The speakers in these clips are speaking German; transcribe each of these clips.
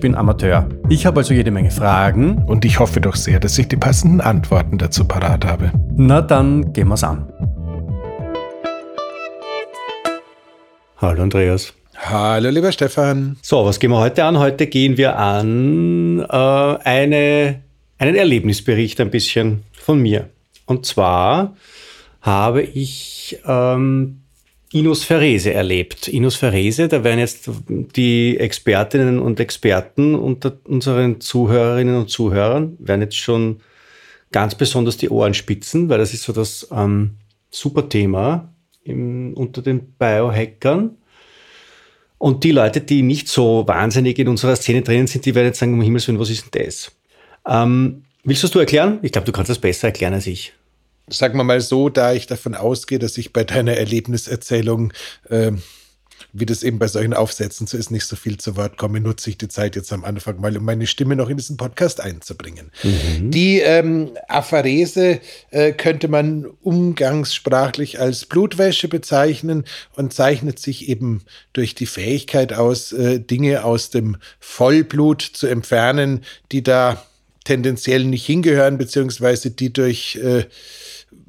bin Amateur. Ich habe also jede Menge Fragen. Und ich hoffe doch sehr, dass ich die passenden Antworten dazu parat habe. Na dann gehen wir's an. Hallo Andreas. Hallo lieber Stefan. So, was gehen wir heute an? Heute gehen wir an äh, eine, einen Erlebnisbericht ein bisschen von mir. Und zwar habe ich ähm, Inus Ferese erlebt. Inus Ferese, da werden jetzt die Expertinnen und Experten unter unseren Zuhörerinnen und Zuhörern, werden jetzt schon ganz besonders die Ohren spitzen, weil das ist so das ähm, super Thema im, unter den Biohackern. Und die Leute, die nicht so wahnsinnig in unserer Szene drinnen sind, die werden jetzt sagen, um Himmels Willen, was ist denn das? Ähm, willst du das du erklären? Ich glaube, du kannst das besser erklären als ich sagen wir mal so, da ich davon ausgehe, dass ich bei deiner Erlebniserzählung, äh, wie das eben bei solchen Aufsätzen so ist, nicht so viel zu Wort komme, nutze ich die Zeit jetzt am Anfang mal, um meine Stimme noch in diesen Podcast einzubringen. Mhm. Die ähm, Apharese äh, könnte man umgangssprachlich als Blutwäsche bezeichnen und zeichnet sich eben durch die Fähigkeit aus, äh, Dinge aus dem Vollblut zu entfernen, die da tendenziell nicht hingehören, beziehungsweise die durch äh,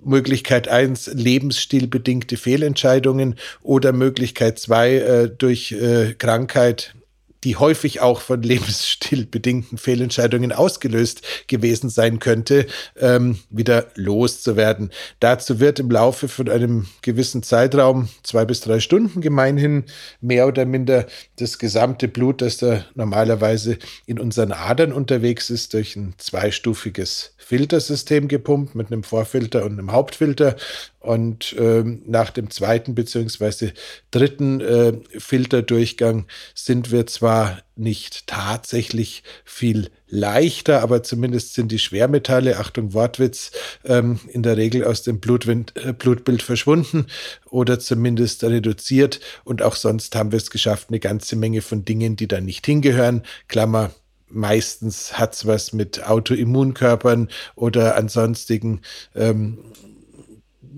Möglichkeit eins lebensstilbedingte Fehlentscheidungen oder Möglichkeit zwei äh, durch äh, Krankheit die häufig auch von lebensstilbedingten Fehlentscheidungen ausgelöst gewesen sein könnte, ähm, wieder loszuwerden. Dazu wird im Laufe von einem gewissen Zeitraum, zwei bis drei Stunden gemeinhin, mehr oder minder das gesamte Blut, das da normalerweise in unseren Adern unterwegs ist, durch ein zweistufiges Filtersystem gepumpt mit einem Vorfilter und einem Hauptfilter. Und ähm, nach dem zweiten beziehungsweise dritten äh, Filterdurchgang sind wir zwar nicht tatsächlich viel leichter, aber zumindest sind die Schwermetalle, Achtung Wortwitz, ähm, in der Regel aus dem Blutwind, äh, Blutbild verschwunden oder zumindest reduziert. Und auch sonst haben wir es geschafft, eine ganze Menge von Dingen, die da nicht hingehören, Klammer meistens hat es was mit Autoimmunkörpern oder ansonstigen ähm,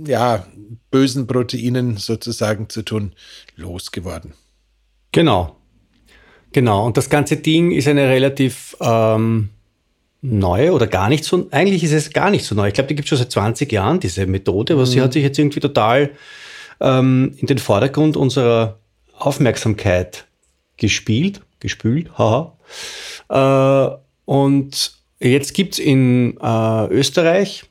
ja, bösen Proteinen sozusagen zu tun, losgeworden. Genau. Genau. Und das ganze Ding ist eine relativ ähm, neue oder gar nicht so, eigentlich ist es gar nicht so neu. Ich glaube, die gibt es schon seit 20 Jahren, diese Methode, aber mhm. sie hat sich jetzt irgendwie total ähm, in den Vordergrund unserer Aufmerksamkeit gespielt, gespült, haha. Äh, und jetzt gibt es in äh, Österreich,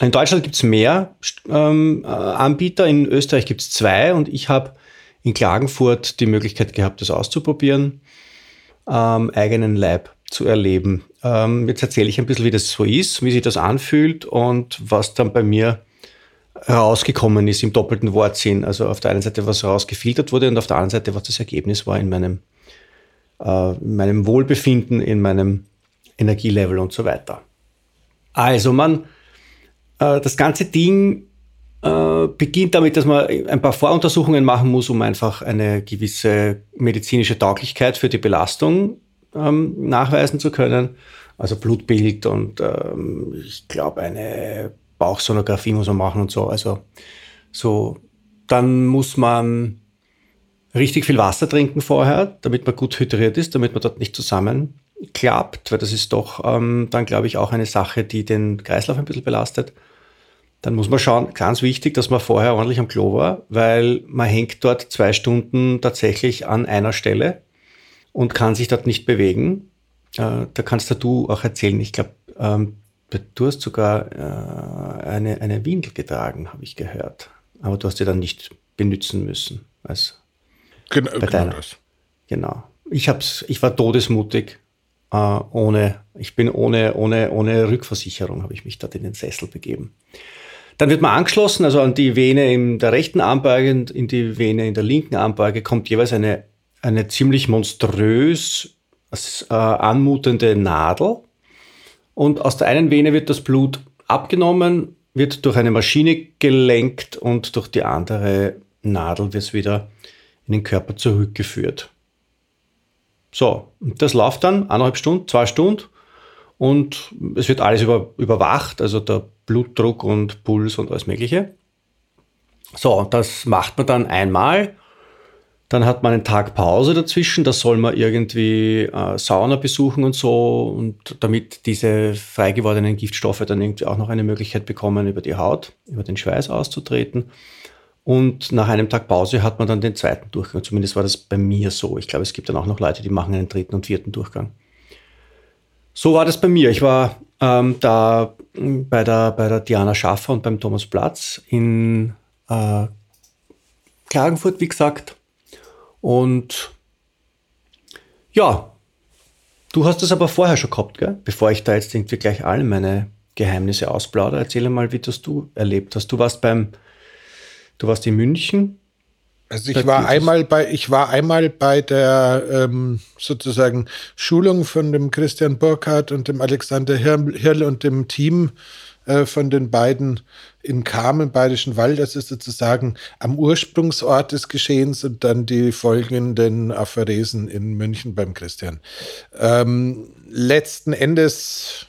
in Deutschland gibt es mehr ähm, äh, Anbieter, in Österreich gibt es zwei und ich habe in Klagenfurt die Möglichkeit gehabt, das auszuprobieren, ähm, eigenen Leib zu erleben. Ähm, jetzt erzähle ich ein bisschen, wie das so ist, wie sich das anfühlt und was dann bei mir rausgekommen ist im doppelten Wortsinn. Also auf der einen Seite, was rausgefiltert wurde und auf der anderen Seite, was das Ergebnis war in meinem äh, in meinem Wohlbefinden, in meinem Energielevel und so weiter. Also man, äh, das ganze Ding äh, beginnt damit, dass man ein paar Voruntersuchungen machen muss, um einfach eine gewisse medizinische Tauglichkeit für die Belastung ähm, nachweisen zu können. Also Blutbild und ähm, ich glaube eine Bauchsonographie muss man machen und so. Also so, dann muss man richtig viel Wasser trinken vorher, damit man gut hydriert ist, damit man dort nicht zusammenklappt, weil das ist doch ähm, dann, glaube ich, auch eine Sache, die den Kreislauf ein bisschen belastet. Dann muss man schauen, ganz wichtig, dass man vorher ordentlich am Klo war, weil man hängt dort zwei Stunden tatsächlich an einer Stelle und kann sich dort nicht bewegen. Äh, da kannst du auch erzählen, ich glaube, ähm, du hast sogar äh, eine, eine Windel getragen, habe ich gehört. Aber du hast sie dann nicht benutzen müssen als Genau, genau das. Genau. Ich, hab's, ich war todesmutig. Äh, ohne, ich bin ohne, ohne, ohne Rückversicherung, habe ich mich dort in den Sessel begeben. Dann wird man angeschlossen, also an die Vene in der rechten Armbeuge und in die Vene in der linken Armbeuge kommt jeweils eine, eine ziemlich monströs äh, anmutende Nadel. Und aus der einen Vene wird das Blut abgenommen, wird durch eine Maschine gelenkt und durch die andere Nadel wird es wieder in den Körper zurückgeführt. So, das läuft dann eineinhalb Stunden, zwei Stunden und es wird alles über, überwacht, also der Blutdruck und Puls und alles Mögliche. So, das macht man dann einmal. Dann hat man einen Tag Pause dazwischen, da soll man irgendwie äh, Sauna besuchen und so und damit diese frei gewordenen Giftstoffe dann irgendwie auch noch eine Möglichkeit bekommen, über die Haut, über den Schweiß auszutreten. Und nach einem Tag Pause hat man dann den zweiten Durchgang. Zumindest war das bei mir so. Ich glaube, es gibt dann auch noch Leute, die machen einen dritten und vierten Durchgang. So war das bei mir. Ich war ähm, da bei der, bei der Diana Schaffer und beim Thomas Platz in äh, Klagenfurt, wie gesagt. Und ja, du hast das aber vorher schon gehabt, gell? bevor ich da jetzt irgendwie gleich alle meine Geheimnisse ausplaudere. Erzähle mal, wie das du erlebt hast. Du warst beim Du warst in München. Also ich war einmal bei, ich war einmal bei der ähm, sozusagen Schulung von dem Christian Burkhardt und dem Alexander Hirl und dem Team äh, von den beiden in Kam im Bayerischen Wald. Das ist sozusagen am Ursprungsort des Geschehens und dann die folgenden Apharesen in München beim Christian. Ähm, letzten Endes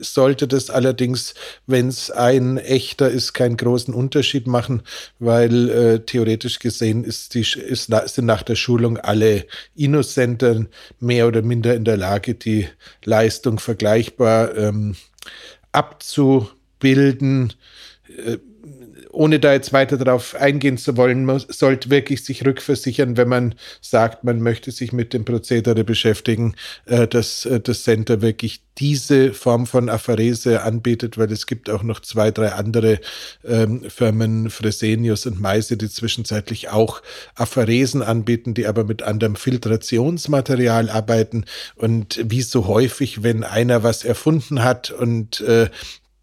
sollte das allerdings, wenn es ein echter ist, keinen großen Unterschied machen, weil äh, theoretisch gesehen ist die, ist, sind nach der Schulung alle Innocenter mehr oder minder in der Lage, die Leistung vergleichbar ähm, abzubilden. Äh, ohne da jetzt weiter darauf eingehen zu wollen, muss, sollte wirklich sich rückversichern, wenn man sagt, man möchte sich mit dem Prozedere beschäftigen, äh, dass äh, das Center wirklich diese Form von Apharese anbietet, weil es gibt auch noch zwei, drei andere ähm, Firmen, Fresenius und Meise, die zwischenzeitlich auch Apharesen anbieten, die aber mit anderem Filtrationsmaterial arbeiten. Und wie so häufig, wenn einer was erfunden hat und äh,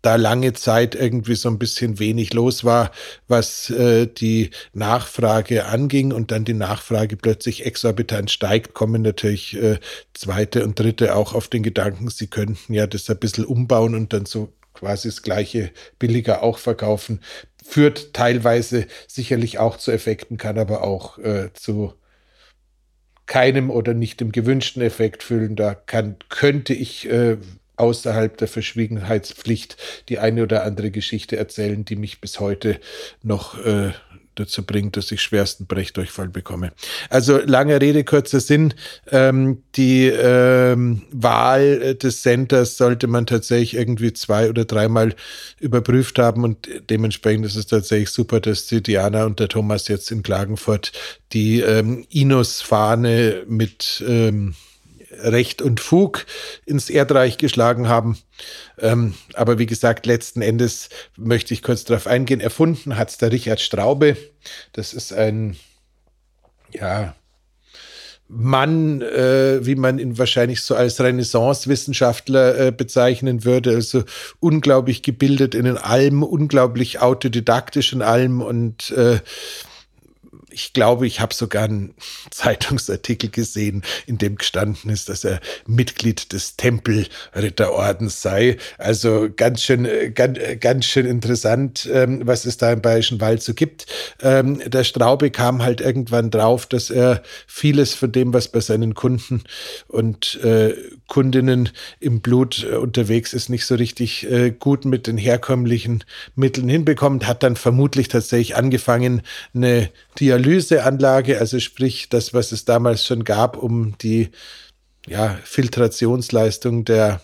da lange Zeit irgendwie so ein bisschen wenig los war, was äh, die Nachfrage anging und dann die Nachfrage plötzlich exorbitant steigt, kommen natürlich äh, zweite und dritte auch auf den Gedanken, sie könnten ja das ein bisschen umbauen und dann so quasi das gleiche billiger auch verkaufen. Führt teilweise sicherlich auch zu Effekten, kann aber auch äh, zu keinem oder nicht dem gewünschten Effekt füllen. Da kann, könnte ich äh, außerhalb der Verschwiegenheitspflicht die eine oder andere Geschichte erzählen, die mich bis heute noch äh, dazu bringt, dass ich schwersten Brechdurchfall bekomme. Also lange Rede, kurzer Sinn. Ähm, die ähm, Wahl des Centers sollte man tatsächlich irgendwie zwei oder dreimal überprüft haben und dementsprechend ist es tatsächlich super, dass die Diana und der Thomas jetzt in Klagenfurt die ähm, Inus-Fahne mit ähm, Recht und Fug ins Erdreich geschlagen haben. Ähm, aber wie gesagt, letzten Endes möchte ich kurz darauf eingehen. Erfunden hat es der Richard Straube. Das ist ein, ja, Mann, äh, wie man ihn wahrscheinlich so als Renaissance-Wissenschaftler äh, bezeichnen würde, also unglaublich gebildet in Almen, unglaublich autodidaktisch in allem und äh, ich glaube, ich habe sogar einen Zeitungsartikel gesehen, in dem gestanden ist, dass er Mitglied des Tempelritterordens sei. Also ganz schön, ganz, ganz schön interessant, ähm, was es da im Bayerischen Wald so gibt. Ähm, der Straube kam halt irgendwann drauf, dass er vieles von dem, was bei seinen Kunden und äh, Kundinnen im Blut äh, unterwegs ist, nicht so richtig äh, gut mit den herkömmlichen Mitteln hinbekommt, hat dann vermutlich tatsächlich angefangen, eine Dialyseanlage, also sprich das, was es damals schon gab, um die ja, Filtrationsleistung der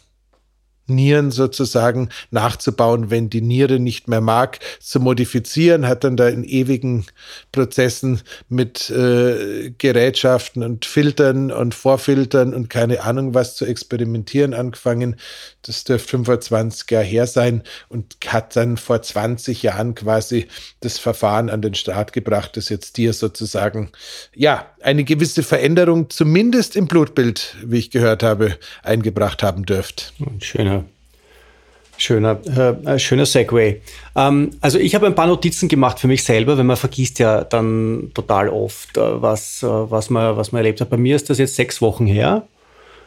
Nieren sozusagen nachzubauen, wenn die Niere nicht mehr mag, zu modifizieren, hat dann da in ewigen Prozessen mit äh, Gerätschaften und Filtern und Vorfiltern und keine Ahnung was zu experimentieren angefangen. Das dürfte 25 Jahre her sein und hat dann vor 20 Jahren quasi das Verfahren an den Start gebracht, das jetzt dir sozusagen, ja, eine gewisse Veränderung zumindest im Blutbild, wie ich gehört habe, eingebracht haben dürft. Schöner Schöner, äh, schöner Segway. Ähm, also ich habe ein paar Notizen gemacht für mich selber, weil man vergisst ja dann total oft, äh, was, äh, was, man, was man erlebt hat. Bei mir ist das jetzt sechs Wochen her,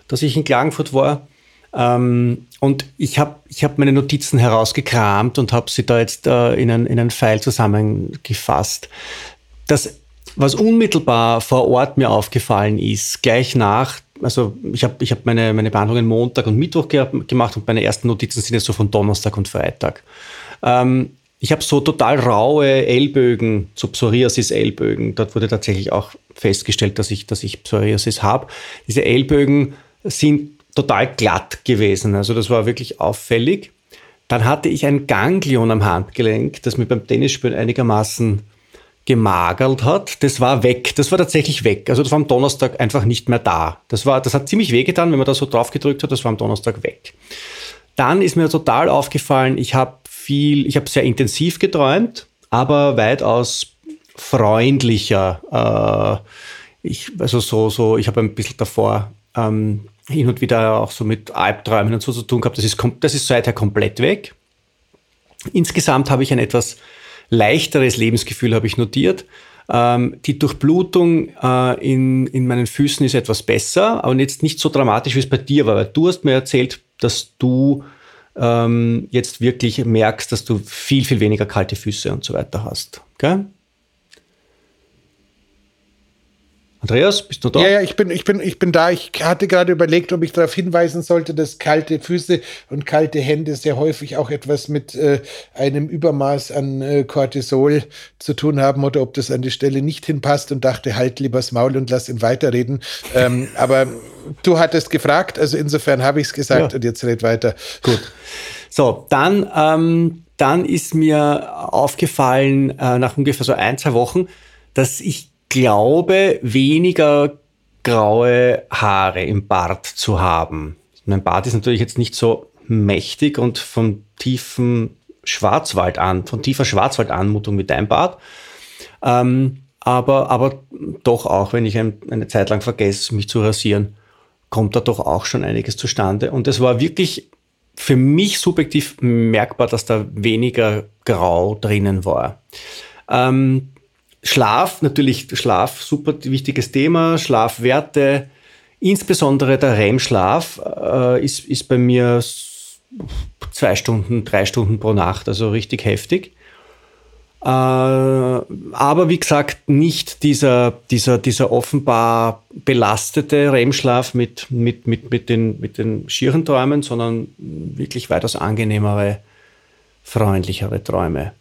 dass ich in Klagenfurt war. Ähm, und ich habe ich hab meine Notizen herausgekramt und habe sie da jetzt äh, in, ein, in einen Pfeil zusammengefasst. Das, was unmittelbar vor Ort mir aufgefallen ist, gleich nach also ich habe ich hab meine, meine Behandlungen Montag und Mittwoch ge gemacht und meine ersten Notizen sind jetzt so von Donnerstag und Freitag. Ähm, ich habe so total raue Ellbögen, so Psoriasis-Ellbögen. Dort wurde tatsächlich auch festgestellt, dass ich, dass ich Psoriasis habe. Diese Ellbögen sind total glatt gewesen. Also das war wirklich auffällig. Dann hatte ich ein Ganglion am Handgelenk, das mir beim Tennisspielen einigermaßen gemagert hat, das war weg. Das war tatsächlich weg. Also das war am Donnerstag einfach nicht mehr da. Das, war, das hat ziemlich wehgetan, wenn man da so drauf gedrückt hat, das war am Donnerstag weg. Dann ist mir total aufgefallen, ich habe viel, ich habe sehr intensiv geträumt, aber weitaus freundlicher. Äh, ich, also so, so, ich habe ein bisschen davor ähm, hin und wieder auch so mit Albträumen und so zu tun gehabt. Das ist, das ist seither komplett weg. Insgesamt habe ich ein etwas leichteres Lebensgefühl habe ich notiert. Ähm, die Durchblutung äh, in, in meinen Füßen ist etwas besser, aber jetzt nicht so dramatisch, wie es bei dir war. Weil du hast mir erzählt, dass du ähm, jetzt wirklich merkst, dass du viel, viel weniger kalte Füße und so weiter hast. Gell? Andreas, bist du da? Ja, ja, ich bin, ich bin, ich bin da. Ich hatte gerade überlegt, ob ich darauf hinweisen sollte, dass kalte Füße und kalte Hände sehr häufig auch etwas mit äh, einem Übermaß an äh, Cortisol zu tun haben oder ob das an die Stelle nicht hinpasst und dachte, halt lieber das Maul und lass ihn weiterreden. ähm, aber du hattest gefragt, also insofern habe ich es gesagt ja. und jetzt red weiter. Gut. So, dann, ähm, dann ist mir aufgefallen, äh, nach ungefähr so ein, zwei Wochen, dass ich glaube, weniger graue Haare im Bart zu haben. Mein Bart ist natürlich jetzt nicht so mächtig und von tiefen Schwarzwald an, von tiefer Schwarzwaldanmutung wie dein Bart. Ähm, aber, aber doch auch, wenn ich ein, eine Zeit lang vergesse, mich zu rasieren, kommt da doch auch schon einiges zustande. Und es war wirklich für mich subjektiv merkbar, dass da weniger Grau drinnen war. Ähm, Schlaf, natürlich Schlaf, super wichtiges Thema, Schlafwerte, insbesondere der REM-Schlaf äh, ist, ist bei mir zwei Stunden, drei Stunden pro Nacht, also richtig heftig. Äh, aber wie gesagt, nicht dieser, dieser, dieser offenbar belastete REM-Schlaf mit, mit, mit, mit, den, mit den schieren Träumen, sondern wirklich weitaus angenehmere, freundlichere Träume.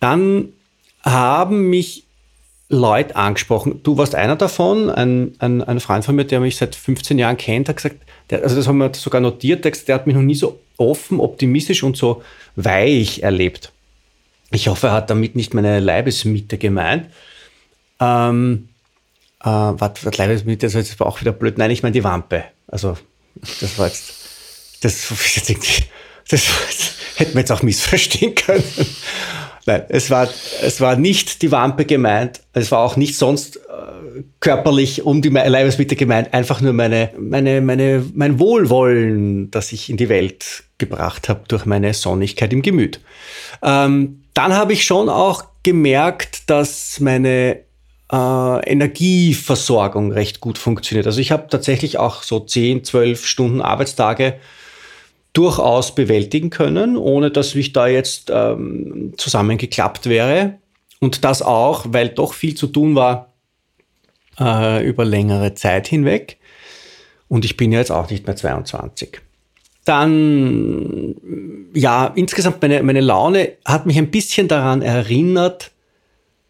Dann haben mich Leute angesprochen. Du warst einer davon, ein, ein, ein Freund von mir, der mich seit 15 Jahren kennt, hat gesagt, der, also das haben wir sogar notiert, der, der hat mich noch nie so offen, optimistisch und so weich erlebt. Ich hoffe, er hat damit nicht meine Leibesmitte gemeint. Ähm, äh, was, was Leibesmitte, das war jetzt auch wieder blöd. Nein, ich meine die Wampe. Also, das war jetzt, das, das, das, das hätten wir jetzt auch missverstehen können. Nein, es war, es war nicht die Wampe gemeint. Es war auch nicht sonst äh, körperlich um die Leibesmitte gemeint. Einfach nur meine, meine, meine, mein Wohlwollen, das ich in die Welt gebracht habe durch meine Sonnigkeit im Gemüt. Ähm, dann habe ich schon auch gemerkt, dass meine äh, Energieversorgung recht gut funktioniert. Also ich habe tatsächlich auch so 10, 12 Stunden Arbeitstage durchaus bewältigen können, ohne dass ich da jetzt ähm, zusammengeklappt wäre. Und das auch, weil doch viel zu tun war äh, über längere Zeit hinweg. Und ich bin ja jetzt auch nicht mehr 22. Dann, ja, insgesamt meine, meine Laune hat mich ein bisschen daran erinnert,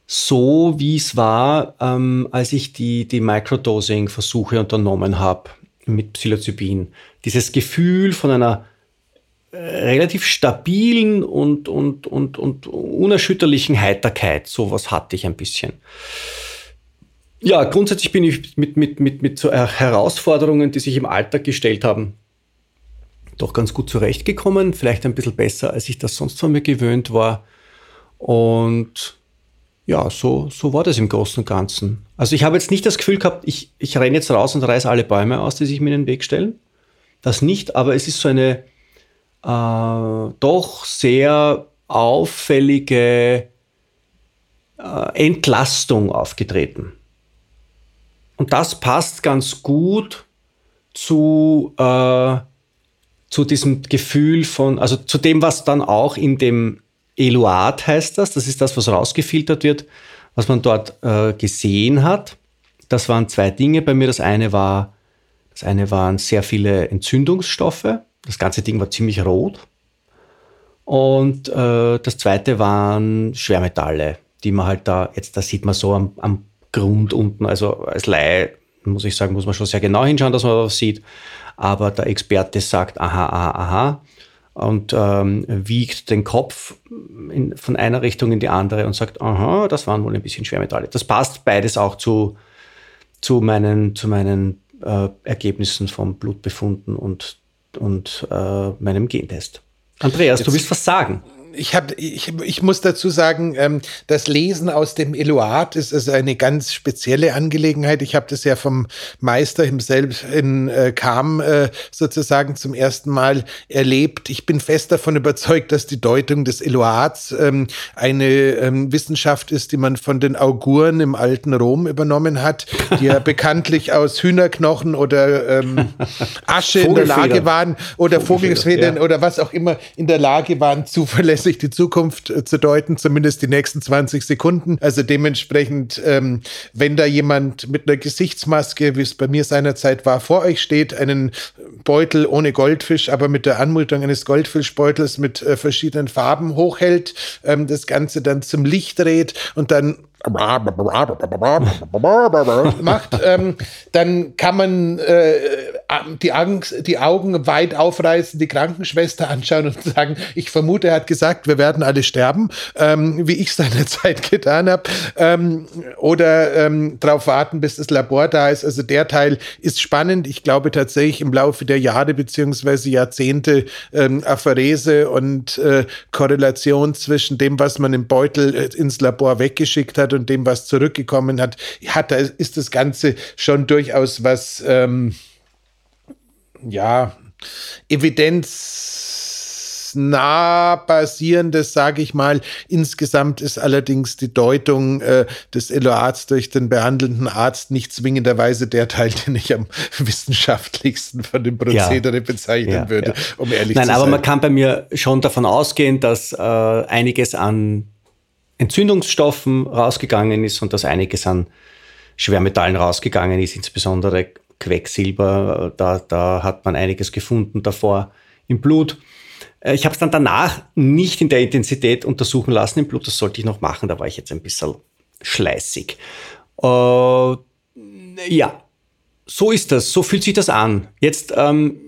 so wie es war, ähm, als ich die, die Microdosing-Versuche unternommen habe mit Psilocybin. Dieses Gefühl von einer relativ stabilen und, und, und, und unerschütterlichen Heiterkeit. Sowas hatte ich ein bisschen. Ja, grundsätzlich bin ich mit, mit, mit, mit so Herausforderungen, die sich im Alltag gestellt haben, doch ganz gut zurechtgekommen. Vielleicht ein bisschen besser, als ich das sonst von mir gewöhnt war. Und ja, so, so war das im Großen und Ganzen. Also ich habe jetzt nicht das Gefühl gehabt, ich, ich renne jetzt raus und reiße alle Bäume aus, die sich mir in den Weg stellen. Das nicht, aber es ist so eine äh, doch sehr auffällige äh, Entlastung aufgetreten. Und das passt ganz gut zu, äh, zu diesem Gefühl von, also zu dem, was dann auch in dem Eluat heißt das, das ist das, was rausgefiltert wird, was man dort äh, gesehen hat. Das waren zwei Dinge bei mir. Das eine war, das eine waren sehr viele Entzündungsstoffe. Das ganze Ding war ziemlich rot. Und äh, das zweite waren Schwermetalle, die man halt da, jetzt da sieht man so am, am Grund unten, also als Laie, muss ich sagen, muss man schon sehr genau hinschauen, dass man was sieht. Aber der Experte sagt, aha, aha, aha und ähm, wiegt den Kopf in, von einer Richtung in die andere und sagt, aha, das waren wohl ein bisschen Schwermetalle. Das passt beides auch zu, zu meinen, zu meinen äh, Ergebnissen vom Blutbefunden und, und äh, meinem Gentest. Andreas, Jetzt, du willst was sagen ich, hab, ich, ich muss dazu sagen, ähm, das Lesen aus dem Eloat ist, ist eine ganz spezielle Angelegenheit. Ich habe das ja vom Meister himself in äh, Kam äh, sozusagen zum ersten Mal erlebt. Ich bin fest davon überzeugt, dass die Deutung des Eloats ähm, eine ähm, Wissenschaft ist, die man von den Auguren im alten Rom übernommen hat, die ja bekanntlich aus Hühnerknochen oder ähm, Asche in der Lage waren oder Vogelsfedern ja. oder was auch immer in der Lage waren, zuverlässig sich die Zukunft äh, zu deuten, zumindest die nächsten 20 Sekunden. Also dementsprechend, ähm, wenn da jemand mit einer Gesichtsmaske, wie es bei mir seinerzeit war, vor euch steht, einen Beutel ohne Goldfisch, aber mit der Anmutung eines Goldfischbeutels mit äh, verschiedenen Farben hochhält, ähm, das Ganze dann zum Licht dreht und dann macht, ähm, dann kann man äh, die, Angst, die Augen weit aufreißen, die Krankenschwester anschauen und sagen, ich vermute, er hat gesagt, wir werden alle sterben, ähm, wie ich seinerzeit getan habe, ähm, oder ähm, darauf warten, bis das Labor da ist. Also der Teil ist spannend. Ich glaube tatsächlich im Laufe der Jahre beziehungsweise Jahrzehnte ähm, Apherese und äh, Korrelation zwischen dem, was man im Beutel äh, ins Labor weggeschickt hat und dem, was zurückgekommen hat, hat da ist das Ganze schon durchaus was ähm, ja, evidenznah basierendes, sage ich mal. Insgesamt ist allerdings die Deutung äh, des Eloats durch den behandelnden Arzt nicht zwingenderweise der Teil, den ich am wissenschaftlichsten von dem Prozedere ja. bezeichnen ja, würde, ja. um ehrlich Nein, zu sein. Nein, aber man kann bei mir schon davon ausgehen, dass äh, einiges an Entzündungsstoffen rausgegangen ist und dass einiges an Schwermetallen rausgegangen ist, insbesondere Quecksilber, da, da hat man einiges gefunden davor im Blut. Äh, ich habe es dann danach nicht in der Intensität untersuchen lassen im Blut, das sollte ich noch machen, da war ich jetzt ein bisschen schleißig. Äh, ja, so ist das, so fühlt sich das an. Jetzt ähm,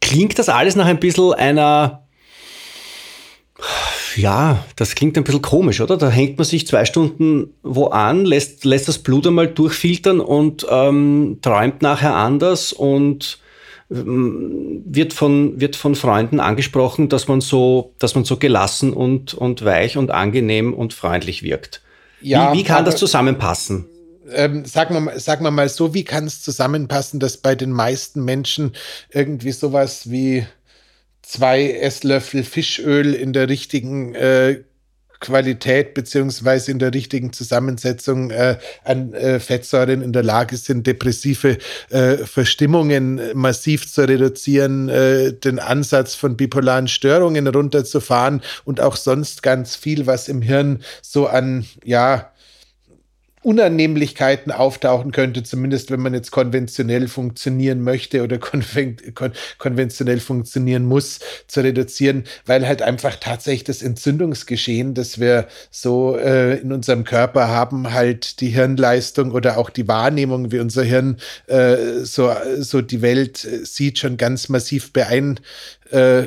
klingt das alles nach ein bisschen einer ja, das klingt ein bisschen komisch, oder? Da hängt man sich zwei Stunden wo an, lässt, lässt das Blut einmal durchfiltern und ähm, träumt nachher anders und ähm, wird von, wird von Freunden angesprochen, dass man so, dass man so gelassen und, und weich und angenehm und freundlich wirkt. Ja, wie, wie kann das zusammenpassen? Ähm, sagen, wir mal, sagen wir mal so, wie kann es zusammenpassen, dass bei den meisten Menschen irgendwie sowas wie zwei Esslöffel Fischöl in der richtigen äh, Qualität beziehungsweise in der richtigen Zusammensetzung äh, an äh, Fettsäuren in der Lage sind, depressive äh, Verstimmungen massiv zu reduzieren, äh, den Ansatz von bipolaren Störungen runterzufahren und auch sonst ganz viel, was im Hirn so an ja Unannehmlichkeiten auftauchen könnte, zumindest wenn man jetzt konventionell funktionieren möchte oder konven kon konventionell funktionieren muss, zu reduzieren, weil halt einfach tatsächlich das Entzündungsgeschehen, das wir so äh, in unserem Körper haben, halt die Hirnleistung oder auch die Wahrnehmung, wie unser Hirn äh, so, so die Welt äh, sieht, schon ganz massiv beeinflusst äh.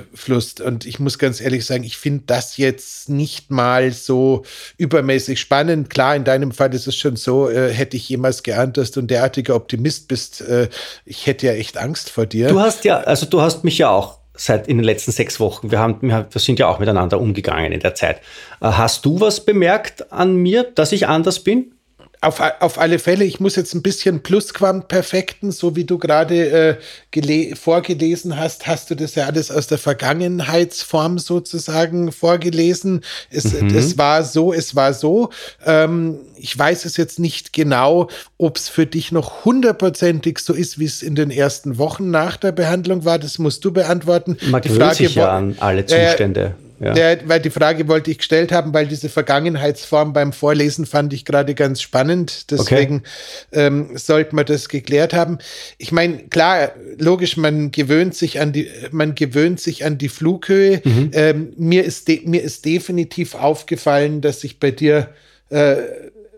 Und ich muss ganz ehrlich sagen, ich finde das jetzt nicht mal so übermäßig spannend. Klar, in deinem Fall ist es schon so, äh, hätte ich jemals geahnt, dass du ein derartiger Optimist bist. Äh, ich hätte ja echt Angst vor dir. Du hast ja, also du hast mich ja auch seit in den letzten sechs Wochen, wir, haben, wir sind ja auch miteinander umgegangen in der Zeit. Äh, hast du was bemerkt an mir, dass ich anders bin? Auf, auf alle Fälle, ich muss jetzt ein bisschen Plusquamperfekten, so wie du gerade äh, vorgelesen hast, hast du das ja alles aus der Vergangenheitsform sozusagen vorgelesen. Es, mhm. es war so, es war so. Ähm, ich weiß es jetzt nicht genau, ob es für dich noch hundertprozentig so ist, wie es in den ersten Wochen nach der Behandlung war. Das musst du beantworten. Man gewöhnt sich ja an alle Zustände. Äh, ja. Der, weil die Frage wollte ich gestellt haben, weil diese Vergangenheitsform beim Vorlesen fand ich gerade ganz spannend. Deswegen okay. ähm, sollte man das geklärt haben. Ich meine, klar, logisch, man gewöhnt sich an die, man gewöhnt sich an die Flughöhe. Mhm. Ähm, mir, ist mir ist definitiv aufgefallen, dass sich bei dir äh,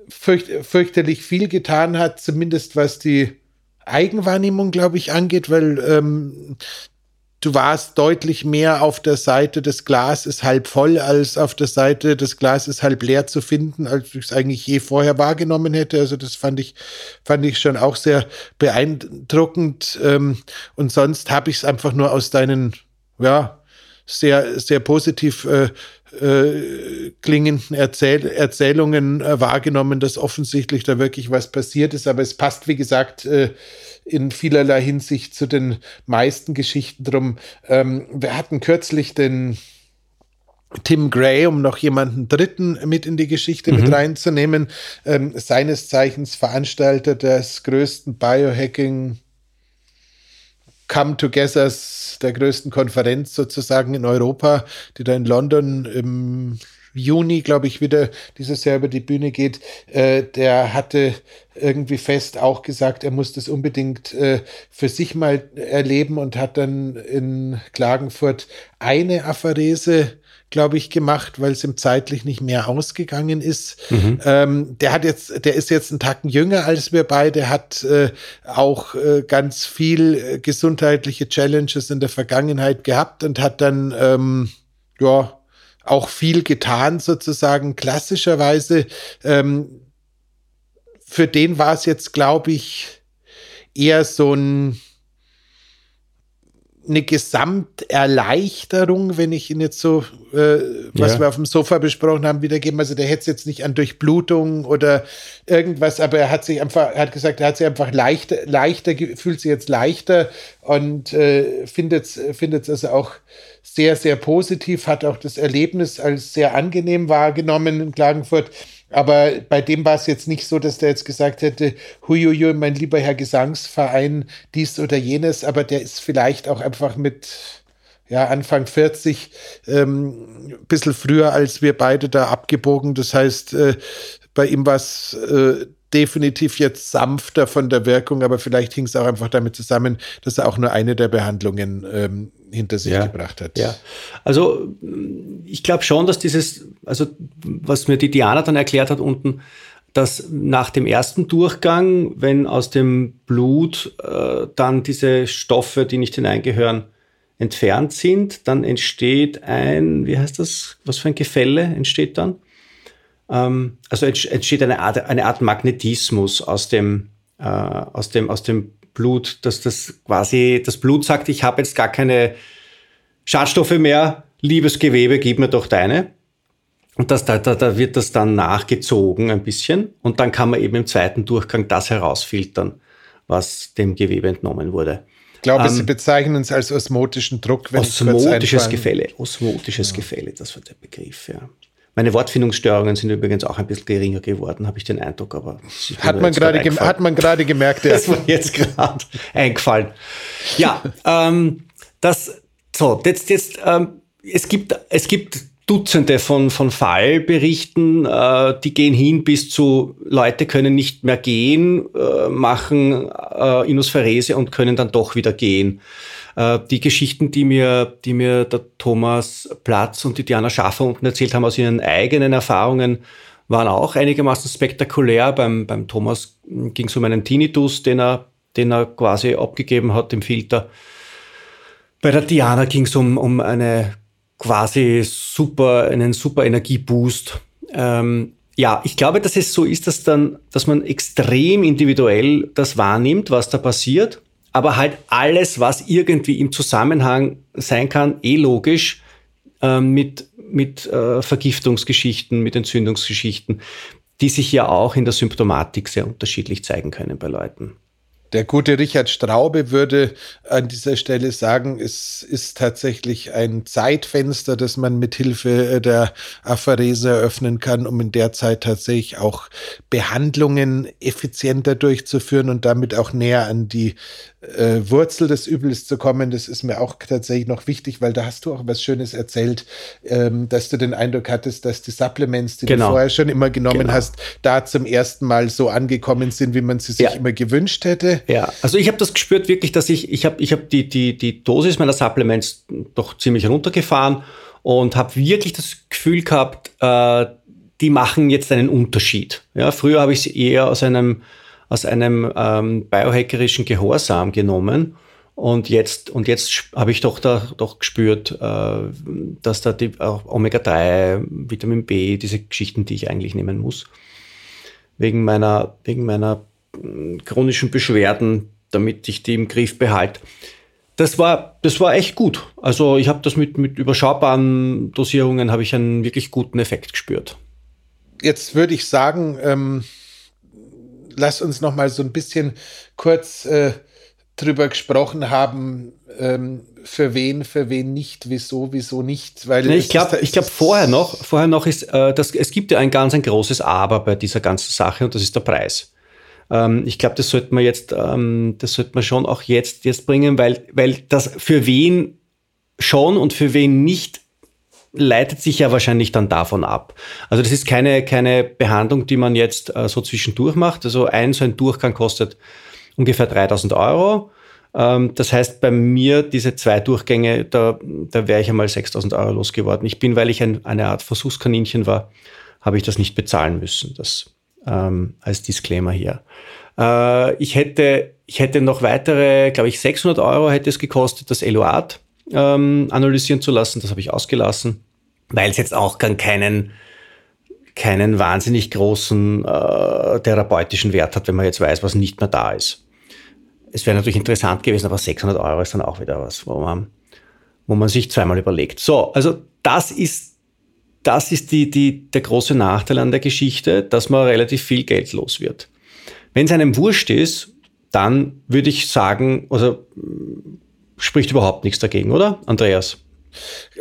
fürcht, fürchterlich viel getan hat, zumindest was die Eigenwahrnehmung, glaube ich, angeht, weil ähm, du warst deutlich mehr auf der Seite des Glas ist halb voll, als auf der Seite des Glas ist halb leer zu finden, als ich es eigentlich je vorher wahrgenommen hätte. Also das fand ich, fand ich schon auch sehr beeindruckend. Ähm, und sonst habe ich es einfach nur aus deinen, ja, sehr, sehr positiv äh, äh, klingenden Erzähl Erzählungen äh, wahrgenommen, dass offensichtlich da wirklich was passiert ist. Aber es passt, wie gesagt, äh, in vielerlei Hinsicht zu den meisten Geschichten drum. Ähm, wir hatten kürzlich den Tim Gray, um noch jemanden Dritten mit in die Geschichte mhm. mit reinzunehmen, ähm, seines Zeichens Veranstalter des größten Biohacking Come Togethers, der größten Konferenz sozusagen in Europa, die da in London im Juni, glaube ich, wieder dieses Jahr über die Bühne geht, äh, der hatte irgendwie fest auch gesagt, er muss das unbedingt äh, für sich mal erleben und hat dann in Klagenfurt eine Apharese glaube ich, gemacht, weil es ihm zeitlich nicht mehr ausgegangen ist. Mhm. Ähm, der hat jetzt, der ist jetzt einen Tacken jünger als wir beide, hat äh, auch äh, ganz viel äh, gesundheitliche Challenges in der Vergangenheit gehabt und hat dann ähm, ja auch viel getan, sozusagen klassischerweise. Ähm, für den war es jetzt, glaube ich, eher so ein eine Gesamterleichterung, wenn ich ihn jetzt so, äh, was ja. wir auf dem Sofa besprochen haben, wiedergeben. Also der hätte es jetzt nicht an Durchblutung oder irgendwas, aber er hat sich einfach, er hat gesagt, er hat sich einfach leichter, leichter, fühlt sich jetzt leichter und äh, findet es also auch sehr, sehr positiv, hat auch das Erlebnis als sehr angenehm wahrgenommen in Klagenfurt. Aber bei dem war es jetzt nicht so, dass der jetzt gesagt hätte, huiuiui, mein lieber Herr Gesangsverein, dies oder jenes, aber der ist vielleicht auch einfach mit ja, Anfang 40, ähm, ein bisschen früher als wir beide da abgebogen. Das heißt, äh, bei ihm war es äh, definitiv jetzt sanfter von der Wirkung, aber vielleicht hing es auch einfach damit zusammen, dass er auch nur eine der Behandlungen ähm, hinter sich ja, gebracht hat. Ja, also ich glaube schon, dass dieses, also was mir die Diana dann erklärt hat unten, dass nach dem ersten Durchgang, wenn aus dem Blut äh, dann diese Stoffe, die nicht hineingehören, entfernt sind, dann entsteht ein, wie heißt das, was für ein Gefälle entsteht dann? Ähm, also entsteht eine Art, eine Art Magnetismus aus dem, äh, aus dem, aus dem Blut, dass das quasi, das Blut sagt, ich habe jetzt gar keine Schadstoffe mehr, liebes Gewebe, gib mir doch deine. Und das, da, da, da wird das dann nachgezogen ein bisschen und dann kann man eben im zweiten Durchgang das herausfiltern, was dem Gewebe entnommen wurde. Ich glaube, ähm, Sie bezeichnen es als osmotischen Druck. Wenn osmotisches Gefälle, osmotisches ja. Gefälle, das war der Begriff, ja. Meine Wortfindungsstörungen sind übrigens auch ein bisschen geringer geworden, habe ich den Eindruck, aber hat man, gerade hat man gerade gemerkt. Ja. Das war jetzt gerade eingefallen. Ja, ähm, das so jetzt jetzt ähm, es gibt es gibt Dutzende von, von Fallberichten, äh, die gehen hin bis zu Leute können nicht mehr gehen, äh, machen äh, Inuspherese und können dann doch wieder gehen. Äh, die Geschichten, die mir, die mir der Thomas Platz und die Diana Schaffer unten erzählt haben aus ihren eigenen Erfahrungen, waren auch einigermaßen spektakulär. Beim, beim Thomas ging es um einen Tinnitus, den er, den er quasi abgegeben hat im Filter. Bei der Diana ging es um, um eine quasi super, einen super Energieboost. Ähm, ja, ich glaube, dass es so ist, dass dann, dass man extrem individuell das wahrnimmt, was da passiert, aber halt alles, was irgendwie im Zusammenhang sein kann, eh logisch, ähm, mit, mit äh, Vergiftungsgeschichten, mit Entzündungsgeschichten, die sich ja auch in der Symptomatik sehr unterschiedlich zeigen können bei Leuten. Der gute Richard Straube würde an dieser Stelle sagen, es ist tatsächlich ein Zeitfenster, das man mit Hilfe der Apharese eröffnen kann, um in der Zeit tatsächlich auch Behandlungen effizienter durchzuführen und damit auch näher an die äh, Wurzel des Übels zu kommen. Das ist mir auch tatsächlich noch wichtig, weil da hast du auch was Schönes erzählt, ähm, dass du den Eindruck hattest, dass die Supplements, die genau. du vorher schon immer genommen genau. hast, da zum ersten Mal so angekommen sind, wie man sie sich ja. immer gewünscht hätte. Ja, also ich habe das gespürt wirklich, dass ich, ich habe ich hab die, die, die Dosis meiner Supplements doch ziemlich runtergefahren und habe wirklich das Gefühl gehabt, äh, die machen jetzt einen Unterschied. Ja, früher habe ich sie eher aus einem aus einem ähm, biohackerischen Gehorsam genommen. Und jetzt, und jetzt habe ich doch da doch gespürt, äh, dass da die Omega-3, Vitamin B, diese Geschichten, die ich eigentlich nehmen muss, wegen meiner, wegen meiner chronischen Beschwerden, damit ich die im Griff behalte. Das war, das war echt gut. Also ich habe das mit, mit überschaubaren Dosierungen, habe ich einen wirklich guten Effekt gespürt. Jetzt würde ich sagen, ähm, lass uns noch mal so ein bisschen kurz äh, drüber gesprochen haben, ähm, für wen, für wen nicht, wieso, wieso nicht. Weil nee, ich glaube, ich glaube vorher noch, vorher noch ist, äh, dass es gibt ja ein ganz ein großes Aber bei dieser ganzen Sache und das ist der Preis. Ähm, ich glaube, das sollte man jetzt, ähm, das sollte man schon auch jetzt jetzt bringen, weil weil das für wen schon und für wen nicht leitet sich ja wahrscheinlich dann davon ab. Also das ist keine, keine Behandlung, die man jetzt äh, so zwischendurch macht. Also ein so ein Durchgang kostet ungefähr 3000 Euro. Ähm, das heißt, bei mir diese zwei Durchgänge, da, da wäre ich einmal 6000 Euro losgeworden. Ich bin, weil ich ein, eine Art Versuchskaninchen war, habe ich das nicht bezahlen müssen. Das ähm, als Disclaimer hier. Äh, ich hätte, ich hätte noch weitere, glaube ich, 600 Euro hätte es gekostet, das Eluat ähm, analysieren zu lassen. Das habe ich ausgelassen, weil es jetzt auch keinen, keinen wahnsinnig großen äh, therapeutischen Wert hat, wenn man jetzt weiß, was nicht mehr da ist. Es wäre natürlich interessant gewesen, aber 600 Euro ist dann auch wieder was, wo man, wo man sich zweimal überlegt. So, also das ist, das ist die, die, der große Nachteil an der Geschichte, dass man relativ viel Geld los wird. Wenn es einem wurscht ist, dann würde ich sagen, also spricht überhaupt nichts dagegen, oder, Andreas?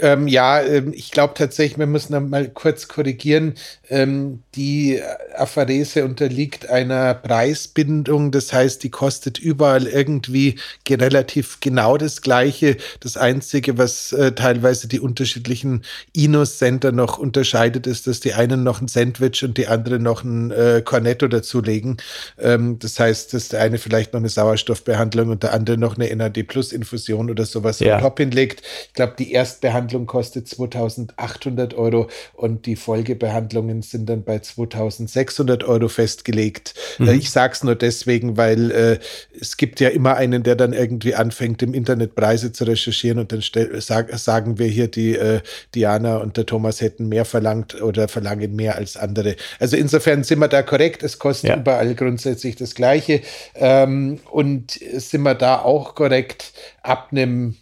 Ähm, ja, ähm, ich glaube tatsächlich, wir müssen mal kurz korrigieren. Ähm, die Apharese unterliegt einer Preisbindung, das heißt, die kostet überall irgendwie relativ genau das Gleiche. Das Einzige, was äh, teilweise die unterschiedlichen Inus-Center noch unterscheidet, ist, dass die einen noch ein Sandwich und die anderen noch ein äh, Cornetto dazulegen. Ähm, das heißt, dass der eine vielleicht noch eine Sauerstoffbehandlung und der andere noch eine NAD-Plus-Infusion oder sowas ja. top hinlegt. Ich glaube, die Erstbehandlung kostet 2800 Euro und die Folgebehandlungen sind dann bei 2600 Euro festgelegt. Mhm. Äh, ich sage es nur deswegen, weil äh, es gibt ja immer einen, der dann irgendwie anfängt, im Internet Preise zu recherchieren und dann sag, sagen wir hier, die äh, Diana und der Thomas hätten mehr verlangt oder verlangen mehr als andere. Also insofern sind wir da korrekt. Es kostet ja. überall grundsätzlich das Gleiche. Ähm, und sind wir da auch korrekt ab einem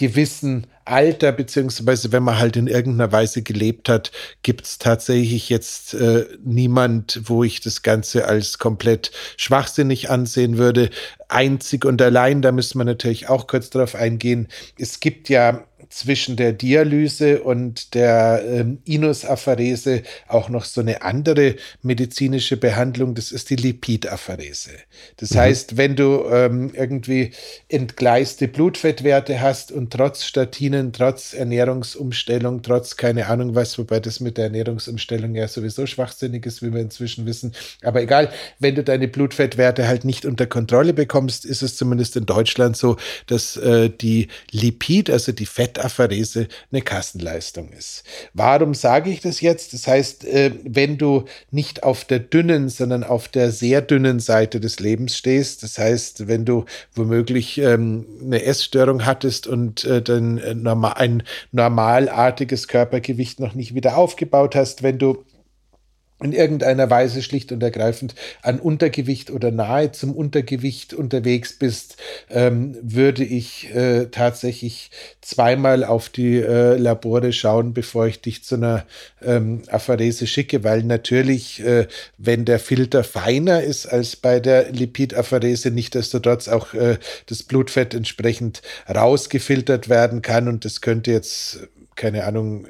gewissen Alter, beziehungsweise wenn man halt in irgendeiner Weise gelebt hat, gibt es tatsächlich jetzt äh, niemand, wo ich das Ganze als komplett schwachsinnig ansehen würde. Einzig und allein, da müssen wir natürlich auch kurz drauf eingehen, es gibt ja zwischen der Dialyse und der ähm, Inusapharese auch noch so eine andere medizinische Behandlung, das ist die Lipidapharese. Das mhm. heißt, wenn du ähm, irgendwie entgleiste Blutfettwerte hast und trotz Statinen, trotz Ernährungsumstellung, trotz keine Ahnung was, wobei das mit der Ernährungsumstellung ja sowieso schwachsinnig ist, wie wir inzwischen wissen, aber egal, wenn du deine Blutfettwerte halt nicht unter Kontrolle bekommst, ist es zumindest in Deutschland so, dass äh, die Lipid, also die Fettapherese, eine Kassenleistung ist. Warum sage ich das jetzt? Das heißt, äh, wenn du nicht auf der dünnen, sondern auf der sehr dünnen Seite des Lebens stehst, das heißt, wenn du womöglich ähm, eine Essstörung hattest und äh, äh, ein normalartiges Körpergewicht noch nicht wieder aufgebaut hast, wenn du in irgendeiner Weise schlicht und ergreifend an Untergewicht oder nahe zum Untergewicht unterwegs bist, ähm, würde ich äh, tatsächlich zweimal auf die äh, Labore schauen, bevor ich dich zu einer ähm, Apharese schicke, weil natürlich, äh, wenn der Filter feiner ist als bei der Lipidapharese, nichtdestotrotz auch äh, das Blutfett entsprechend rausgefiltert werden kann und das könnte jetzt keine Ahnung,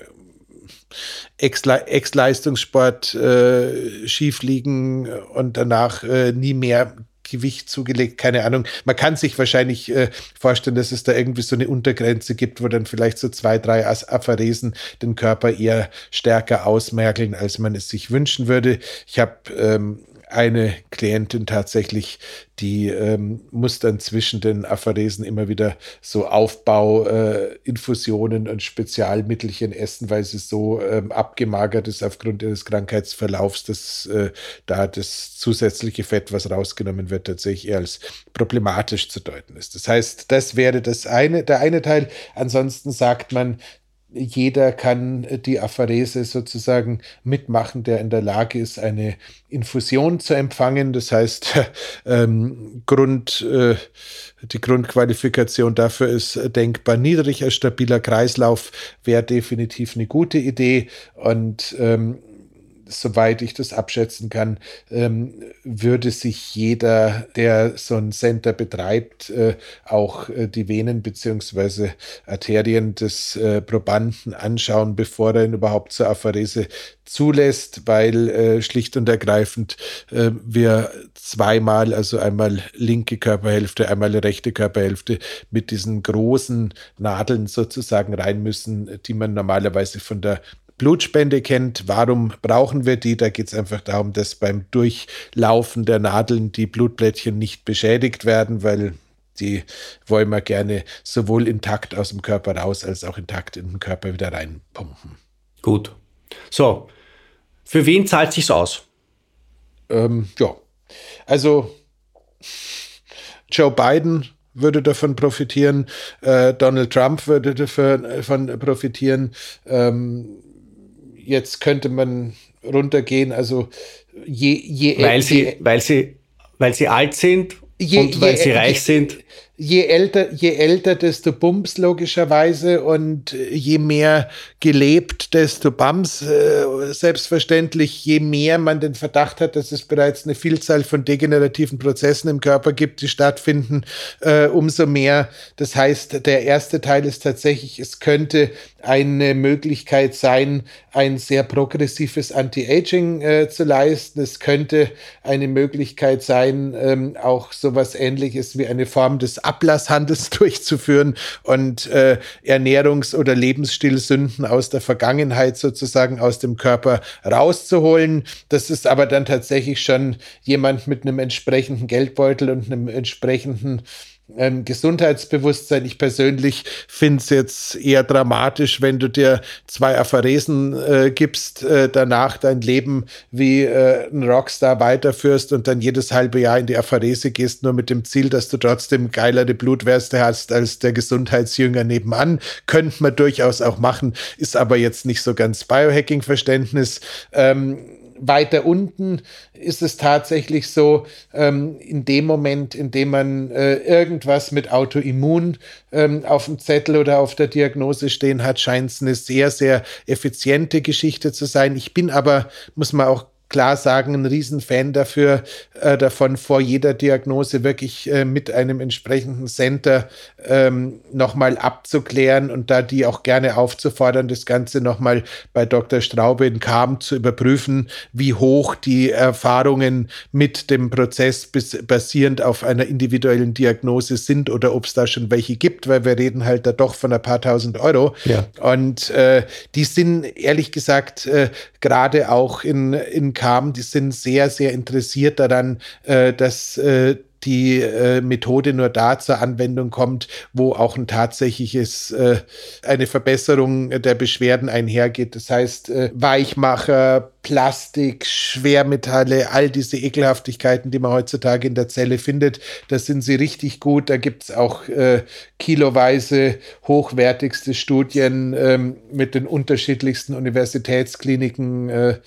Ex-Leistungssport äh, schief liegen und danach äh, nie mehr Gewicht zugelegt, keine Ahnung. Man kann sich wahrscheinlich äh, vorstellen, dass es da irgendwie so eine Untergrenze gibt, wo dann vielleicht so zwei, drei Apharesen den Körper eher stärker ausmerkeln, als man es sich wünschen würde. Ich habe ähm, eine Klientin tatsächlich, die ähm, muss dann zwischen den Apharesen immer wieder so Aufbauinfusionen äh, und Spezialmittelchen essen, weil sie so ähm, abgemagert ist aufgrund ihres Krankheitsverlaufs, dass äh, da das zusätzliche Fett, was rausgenommen wird, tatsächlich eher als problematisch zu deuten ist. Das heißt, das wäre das eine, der eine Teil. Ansonsten sagt man, jeder kann die Apharese sozusagen mitmachen, der in der Lage ist, eine Infusion zu empfangen. Das heißt, ähm, Grund, äh, die Grundqualifikation dafür ist denkbar niedrig. Ein stabiler Kreislauf wäre definitiv eine gute Idee. Und ähm, soweit ich das abschätzen kann, ähm, würde sich jeder, der so ein Center betreibt, äh, auch äh, die Venen bzw. Arterien des äh, Probanden anschauen, bevor er ihn überhaupt zur Apharese zulässt, weil äh, schlicht und ergreifend äh, wir zweimal, also einmal linke Körperhälfte, einmal rechte Körperhälfte mit diesen großen Nadeln sozusagen rein müssen, die man normalerweise von der Blutspende kennt. Warum brauchen wir die? Da geht es einfach darum, dass beim Durchlaufen der Nadeln die Blutblättchen nicht beschädigt werden, weil die wollen wir gerne sowohl intakt aus dem Körper raus als auch intakt in den Körper wieder reinpumpen. Gut. So, für wen zahlt sich's aus? Ähm, ja, also Joe Biden würde davon profitieren, äh, Donald Trump würde davon profitieren. Ähm, jetzt könnte man runtergehen, also je, je weil sie, weil sie, weil sie alt sind je, und weil je, sie reich sind je älter, je älter, desto Bums logischerweise und je mehr gelebt, desto Bums. Äh, selbstverständlich, je mehr man den Verdacht hat, dass es bereits eine Vielzahl von degenerativen Prozessen im Körper gibt, die stattfinden, äh, umso mehr. Das heißt, der erste Teil ist tatsächlich, es könnte eine Möglichkeit sein, ein sehr progressives Anti-Aging äh, zu leisten. Es könnte eine Möglichkeit sein, ähm, auch sowas ähnliches wie eine Form des Ablasshandels durchzuführen und äh, Ernährungs- oder Lebensstilsünden aus der Vergangenheit sozusagen aus dem Körper rauszuholen. Das ist aber dann tatsächlich schon jemand mit einem entsprechenden Geldbeutel und einem entsprechenden ähm, Gesundheitsbewusstsein. Ich persönlich finde es jetzt eher dramatisch, wenn du dir zwei Apharesen äh, gibst, äh, danach dein Leben wie äh, ein Rockstar weiterführst und dann jedes halbe Jahr in die Apharese gehst, nur mit dem Ziel, dass du trotzdem geilere Blutwerte hast als der Gesundheitsjünger nebenan. Könnte man durchaus auch machen, ist aber jetzt nicht so ganz Biohacking-Verständnis. Ähm, weiter unten ist es tatsächlich so, ähm, in dem Moment, in dem man äh, irgendwas mit Autoimmun ähm, auf dem Zettel oder auf der Diagnose stehen hat, scheint es eine sehr, sehr effiziente Geschichte zu sein. Ich bin aber, muss man auch klar sagen, ein Riesenfan dafür, äh, davon vor jeder Diagnose wirklich äh, mit einem entsprechenden Center ähm, nochmal abzuklären und da die auch gerne aufzufordern, das Ganze nochmal bei Dr. Straube in Kam zu überprüfen, wie hoch die Erfahrungen mit dem Prozess bis, basierend auf einer individuellen Diagnose sind oder ob es da schon welche gibt, weil wir reden halt da doch von ein paar tausend Euro. Ja. Und äh, die sind ehrlich gesagt äh, gerade auch in, in Kam, die sind sehr, sehr interessiert daran, äh, dass äh, die äh, Methode nur da zur Anwendung kommt, wo auch ein tatsächliches, äh, eine Verbesserung der Beschwerden einhergeht. Das heißt, äh, Weichmacher, Plastik, Schwermetalle, all diese Ekelhaftigkeiten, die man heutzutage in der Zelle findet, da sind sie richtig gut. Da gibt es auch äh, kiloweise hochwertigste Studien ähm, mit den unterschiedlichsten Universitätskliniken, äh,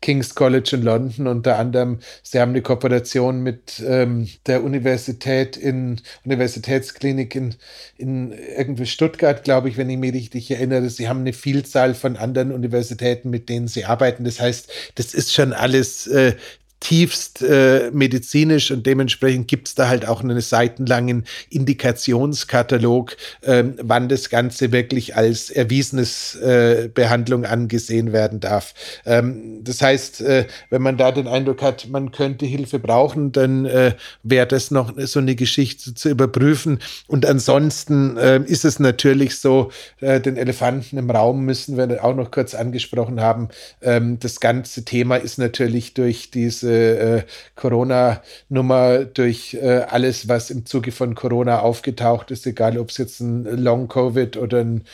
King's College in London unter anderem. Sie haben eine Kooperation mit ähm, der Universität in Universitätsklinik in, in irgendwie Stuttgart, glaube ich, wenn ich mich richtig erinnere. Sie haben eine Vielzahl von anderen Universitäten, mit denen sie arbeiten. Das heißt, das ist schon alles äh, tiefst äh, medizinisch und dementsprechend gibt es da halt auch einen seitenlangen Indikationskatalog, ähm, wann das Ganze wirklich als erwiesenes äh, Behandlung angesehen werden darf. Ähm, das heißt, äh, wenn man da den Eindruck hat, man könnte Hilfe brauchen, dann äh, wäre das noch so eine Geschichte zu überprüfen. Und ansonsten äh, ist es natürlich so, äh, den Elefanten im Raum müssen wir auch noch kurz angesprochen haben. Ähm, das ganze Thema ist natürlich durch diese äh, Corona-Nummer, durch äh, alles, was im Zuge von Corona aufgetaucht ist, egal ob es jetzt ein Long-Covid oder ein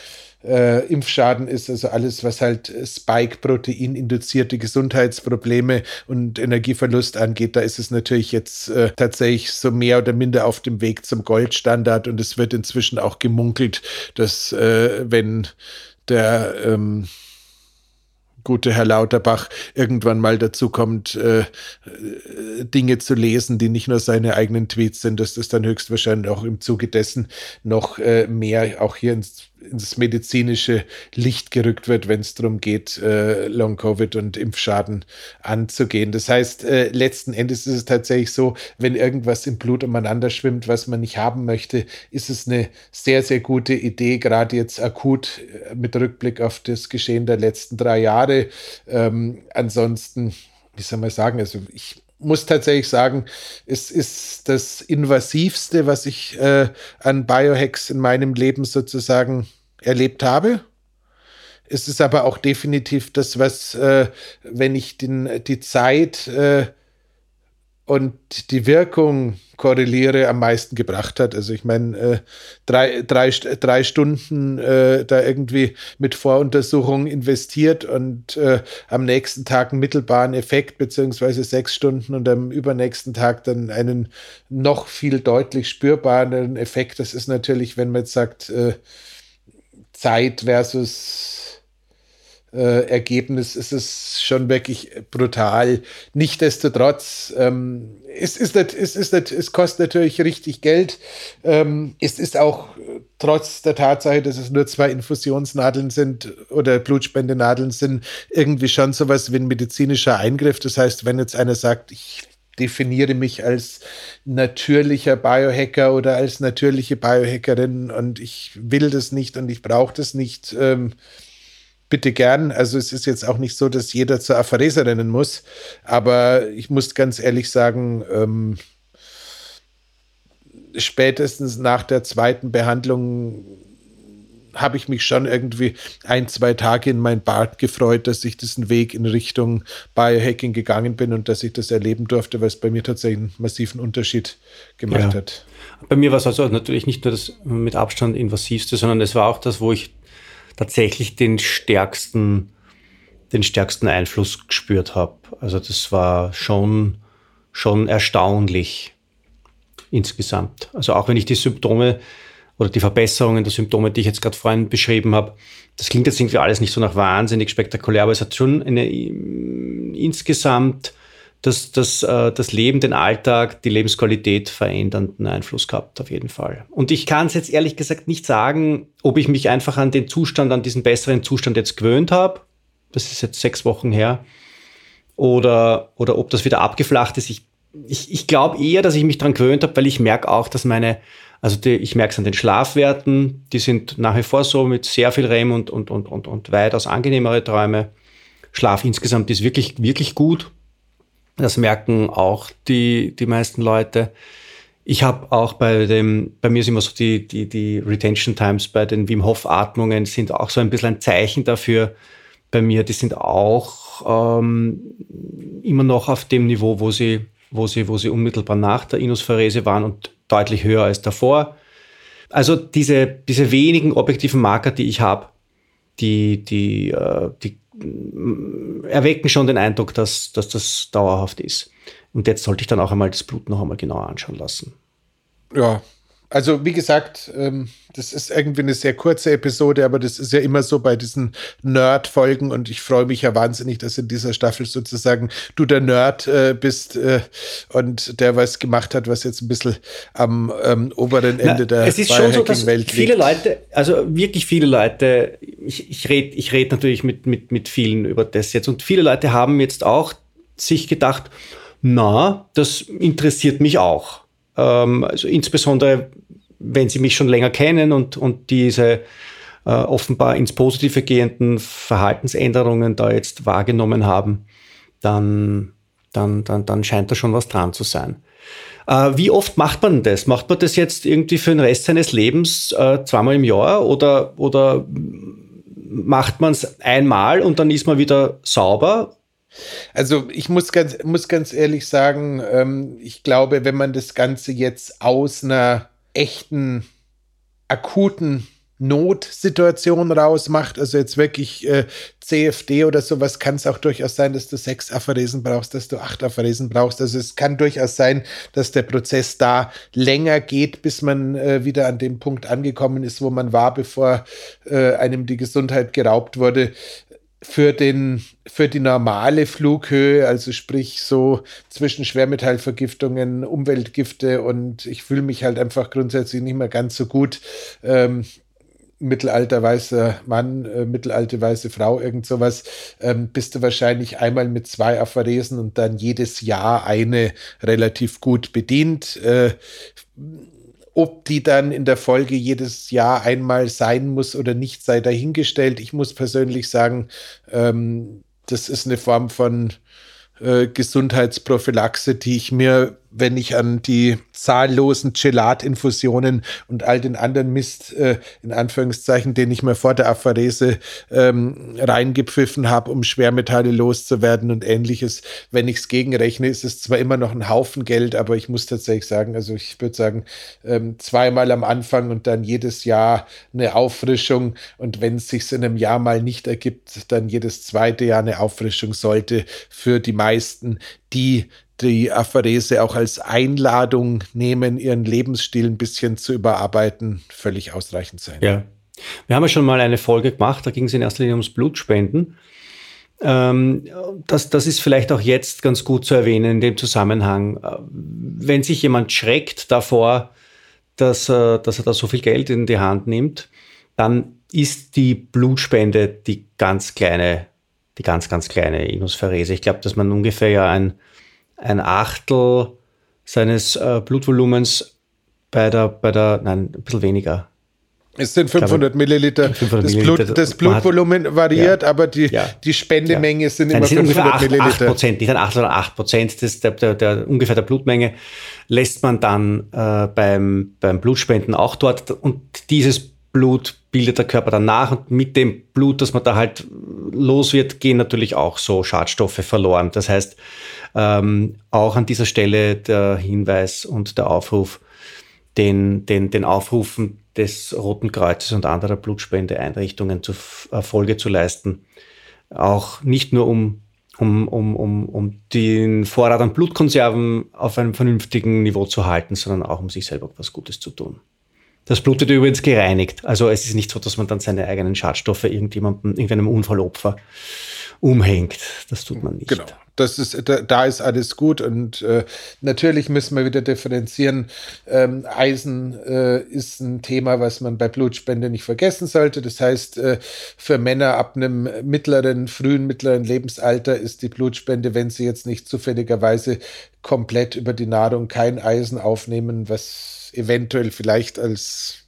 äh, Impfschaden ist, also alles, was halt Spike-Protein induzierte Gesundheitsprobleme und Energieverlust angeht, da ist es natürlich jetzt äh, tatsächlich so mehr oder minder auf dem Weg zum Goldstandard und es wird inzwischen auch gemunkelt, dass äh, wenn der ähm, gute Herr Lauterbach irgendwann mal dazu kommt, äh, Dinge zu lesen, die nicht nur seine eigenen Tweets sind, dass das dann höchstwahrscheinlich auch im Zuge dessen noch äh, mehr auch hier ins ins medizinische Licht gerückt wird, wenn es darum geht, äh, Long-Covid und Impfschaden anzugehen. Das heißt, äh, letzten Endes ist es tatsächlich so, wenn irgendwas im Blut umeinander schwimmt, was man nicht haben möchte, ist es eine sehr, sehr gute Idee, gerade jetzt akut äh, mit Rückblick auf das Geschehen der letzten drei Jahre. Ähm, ansonsten, wie soll man sagen, also ich muss tatsächlich sagen, es ist das invasivste, was ich äh, an Biohacks in meinem Leben sozusagen erlebt habe. Es ist aber auch definitiv das, was, äh, wenn ich den, die Zeit äh, und die Wirkung korreliere, am meisten gebracht hat. Also ich meine, äh, drei, drei, drei Stunden äh, da irgendwie mit Voruntersuchung investiert und äh, am nächsten Tag einen mittelbaren Effekt, beziehungsweise sechs Stunden und am übernächsten Tag dann einen noch viel deutlich spürbaren Effekt. Das ist natürlich, wenn man jetzt sagt, äh, Zeit versus äh, Ergebnis ist es schon wirklich brutal. Nichtsdestotrotz, ähm, es, ist nicht, es, ist nicht, es kostet natürlich richtig Geld. Ähm, es ist auch äh, trotz der Tatsache, dass es nur zwei Infusionsnadeln sind oder Blutspendenadeln sind, irgendwie schon sowas wie ein medizinischer Eingriff. Das heißt, wenn jetzt einer sagt, ich definiere mich als natürlicher Biohacker oder als natürliche Biohackerin und ich will das nicht und ich brauche das nicht. Ähm, bitte gern. Also es ist jetzt auch nicht so, dass jeder zur Apharese rennen muss. Aber ich muss ganz ehrlich sagen, ähm, spätestens nach der zweiten Behandlung habe ich mich schon irgendwie ein, zwei Tage in mein Bart gefreut, dass ich diesen Weg in Richtung Biohacking gegangen bin und dass ich das erleben durfte, weil es bei mir tatsächlich einen massiven Unterschied gemacht ja. hat. Bei mir war es also natürlich nicht nur das mit Abstand invasivste, sondern es war auch das, wo ich tatsächlich den stärksten, den stärksten Einfluss gespürt habe. Also das war schon, schon erstaunlich insgesamt. Also auch wenn ich die Symptome oder die Verbesserungen der Symptome, die ich jetzt gerade vorhin beschrieben habe, das klingt jetzt irgendwie alles nicht so nach wahnsinnig spektakulär, aber es hat schon eine insgesamt das, das, äh, das Leben, den Alltag, die Lebensqualität verändernden Einfluss gehabt, auf jeden Fall. Und ich kann es jetzt ehrlich gesagt nicht sagen, ob ich mich einfach an den Zustand, an diesen besseren Zustand jetzt gewöhnt habe. Das ist jetzt sechs Wochen her. oder, oder ob das wieder abgeflacht ist. Ich, ich, ich glaube eher, dass ich mich daran gewöhnt habe, weil ich merke auch, dass meine, also die, ich merke es an den Schlafwerten, die sind nach wie vor so mit sehr viel REM und, und, und, und, und weitaus angenehmere Träume. Schlaf insgesamt ist wirklich, wirklich gut. Das merken auch die, die meisten Leute. Ich habe auch bei dem, bei mir sind immer so die, die, die Retention Times bei den Wim Hof Atmungen sind auch so ein bisschen ein Zeichen dafür bei mir. Die sind auch ähm, immer noch auf dem Niveau, wo sie, wo sie, wo sie unmittelbar nach der Inuspharese waren und deutlich höher als davor. Also diese, diese wenigen objektiven Marker, die ich habe, die, die, äh, die erwecken schon den Eindruck, dass, dass das dauerhaft ist. Und jetzt sollte ich dann auch einmal das Blut noch einmal genauer anschauen lassen. Ja, also wie gesagt, ähm, das ist irgendwie eine sehr kurze Episode, aber das ist ja immer so bei diesen Nerd-Folgen und ich freue mich ja wahnsinnig, dass in dieser Staffel sozusagen du der Nerd äh, bist äh, und der was gemacht hat, was jetzt ein bisschen am ähm, oberen Ende Na, der es ist schon so, dass Welt viele liegt. Leute, also wirklich viele Leute, ich, ich rede ich red natürlich mit, mit, mit vielen über das jetzt und viele Leute haben jetzt auch sich gedacht, na, das interessiert mich auch. Ähm, also insbesondere, wenn Sie mich schon länger kennen und, und diese äh, offenbar ins Positive gehenden Verhaltensänderungen da jetzt wahrgenommen haben, dann, dann, dann, dann scheint da schon was dran zu sein. Äh, wie oft macht man das? Macht man das jetzt irgendwie für den Rest seines Lebens äh, zweimal im Jahr oder, oder macht man es einmal und dann ist man wieder sauber also ich muss ganz, muss ganz ehrlich sagen, ähm, ich glaube, wenn man das Ganze jetzt aus einer echten, akuten Notsituation rausmacht, also jetzt wirklich äh, CFD oder sowas, kann es auch durchaus sein, dass du sechs Apharesen brauchst, dass du acht Apharesen brauchst. Also es kann durchaus sein, dass der Prozess da länger geht, bis man äh, wieder an dem Punkt angekommen ist, wo man war, bevor äh, einem die Gesundheit geraubt wurde für, den, für die normale Flughöhe, also sprich so zwischen Schwermetallvergiftungen, Umweltgifte und ich fühle mich halt einfach grundsätzlich nicht mehr ganz so gut. Ähm, mittelalter weißer Mann, äh, mittelalte weiße Frau, irgend sowas, ähm, bist du wahrscheinlich einmal mit zwei Apharesen und dann jedes Jahr eine relativ gut bedient. Äh, ob die dann in der Folge jedes Jahr einmal sein muss oder nicht, sei dahingestellt. Ich muss persönlich sagen, ähm, das ist eine Form von äh, Gesundheitsprophylaxe, die ich mir wenn ich an die zahllosen Gelatinfusionen und all den anderen Mist, äh, in Anführungszeichen, den ich mir vor der Apharese ähm, reingepfiffen habe, um Schwermetalle loszuwerden und ähnliches. Wenn ich es gegenrechne, ist es zwar immer noch ein Haufen Geld, aber ich muss tatsächlich sagen, also ich würde sagen, ähm, zweimal am Anfang und dann jedes Jahr eine Auffrischung. Und wenn es sich in einem Jahr mal nicht ergibt, dann jedes zweite Jahr eine Auffrischung sollte für die meisten, die die Apharese auch als Einladung nehmen, ihren Lebensstil ein bisschen zu überarbeiten, völlig ausreichend sein. Ja. Wir haben ja schon mal eine Folge gemacht, da ging es in erster Linie ums Blutspenden. Ähm, das, das ist vielleicht auch jetzt ganz gut zu erwähnen in dem Zusammenhang. Äh, wenn sich jemand schreckt davor, dass, äh, dass er da so viel Geld in die Hand nimmt, dann ist die Blutspende die ganz kleine, die ganz, ganz kleine Inuspharese. Ich glaube, dass man ungefähr ja ein ein Achtel seines äh, Blutvolumens bei der, bei der, nein, ein bisschen weniger. Es sind 500 glaube, Milliliter. 500 das, Milliliter. Blut, das Blutvolumen hat, variiert, ja, aber die, ja, die Spendemenge ja. sind Nein, immer sind 500 ungefähr 8, Milliliter. 8 Prozent, nicht ein 8 oder 8 Prozent des, der, der, der, ungefähr der Blutmenge lässt man dann äh, beim, beim Blutspenden auch dort und dieses Blut bildet der Körper dann nach und mit dem Blut, das man da halt los wird, gehen natürlich auch so Schadstoffe verloren. Das heißt, ähm, auch an dieser Stelle der Hinweis und der Aufruf, den, den, den Aufrufen des Roten Kreuzes und anderer Blutspendeeinrichtungen zur Folge zu leisten. Auch nicht nur um, um, um, um, um den Vorrat an Blutkonserven auf einem vernünftigen Niveau zu halten, sondern auch um sich selber was Gutes zu tun. Das Blut wird übrigens gereinigt. Also es ist nicht so, dass man dann seine eigenen Schadstoffe irgendjemandem, irgendeinem Unfallopfer umhängt. Das tut man nicht. Genau das ist, da, da ist alles gut und äh, natürlich müssen wir wieder differenzieren. Ähm, Eisen äh, ist ein Thema, was man bei Blutspende nicht vergessen sollte. Das heißt, äh, für Männer ab einem mittleren, frühen, mittleren Lebensalter ist die Blutspende, wenn sie jetzt nicht zufälligerweise komplett über die Nahrung kein Eisen aufnehmen, was eventuell vielleicht als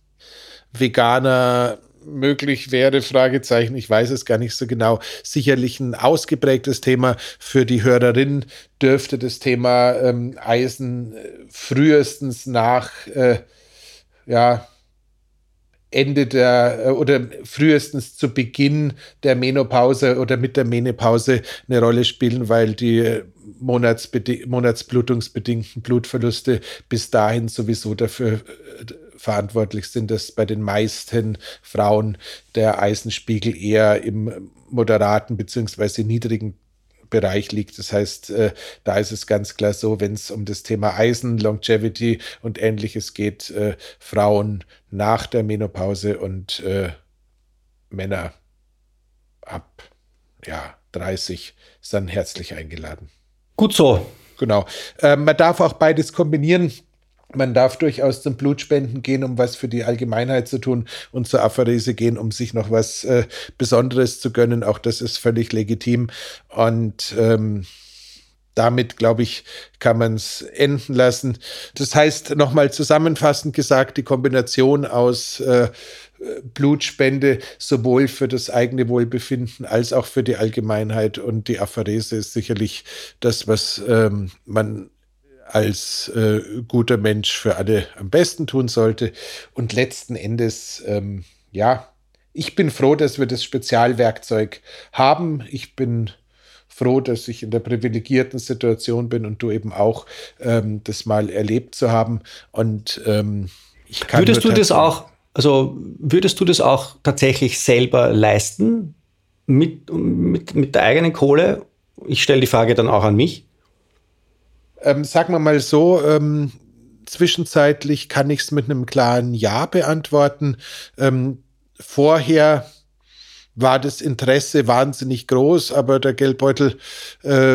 Veganer möglich wäre, Fragezeichen, ich weiß es gar nicht so genau. Sicherlich ein ausgeprägtes Thema für die Hörerin. Dürfte das Thema ähm, Eisen äh, frühestens nach äh, ja, Ende der äh, oder frühestens zu Beginn der Menopause oder mit der Menopause eine Rolle spielen, weil die äh, monatsblutungsbedingten Blutverluste bis dahin sowieso dafür verantwortlich sind, dass bei den meisten Frauen der Eisenspiegel eher im moderaten bzw. niedrigen Bereich liegt. Das heißt, äh, da ist es ganz klar so, wenn es um das Thema Eisen, Longevity und ähnliches geht, äh, Frauen nach der Menopause und äh, Männer ab ja, 30 sind herzlich eingeladen. Gut so. Genau. Man darf auch beides kombinieren. Man darf durchaus zum Blutspenden gehen, um was für die Allgemeinheit zu tun und zur Aphorese gehen, um sich noch was äh, Besonderes zu gönnen. Auch das ist völlig legitim. Und ähm, damit, glaube ich, kann man es enden lassen. Das heißt, nochmal zusammenfassend gesagt, die Kombination aus äh, Blutspende sowohl für das eigene Wohlbefinden als auch für die Allgemeinheit und die Aphorese ist sicherlich das, was ähm, man als äh, guter Mensch für alle am besten tun sollte. Und letzten Endes, ähm, ja, ich bin froh, dass wir das Spezialwerkzeug haben. Ich bin froh, dass ich in der privilegierten Situation bin und du eben auch ähm, das mal erlebt zu haben. Und ähm, ich kann. Würdest du das auch, also würdest du das auch tatsächlich selber leisten mit, mit, mit der eigenen Kohle? Ich stelle die Frage dann auch an mich. Ähm, sagen wir mal so, ähm, zwischenzeitlich kann ich es mit einem klaren Ja beantworten. Ähm, vorher war das Interesse wahnsinnig groß, aber der Geldbeutel äh,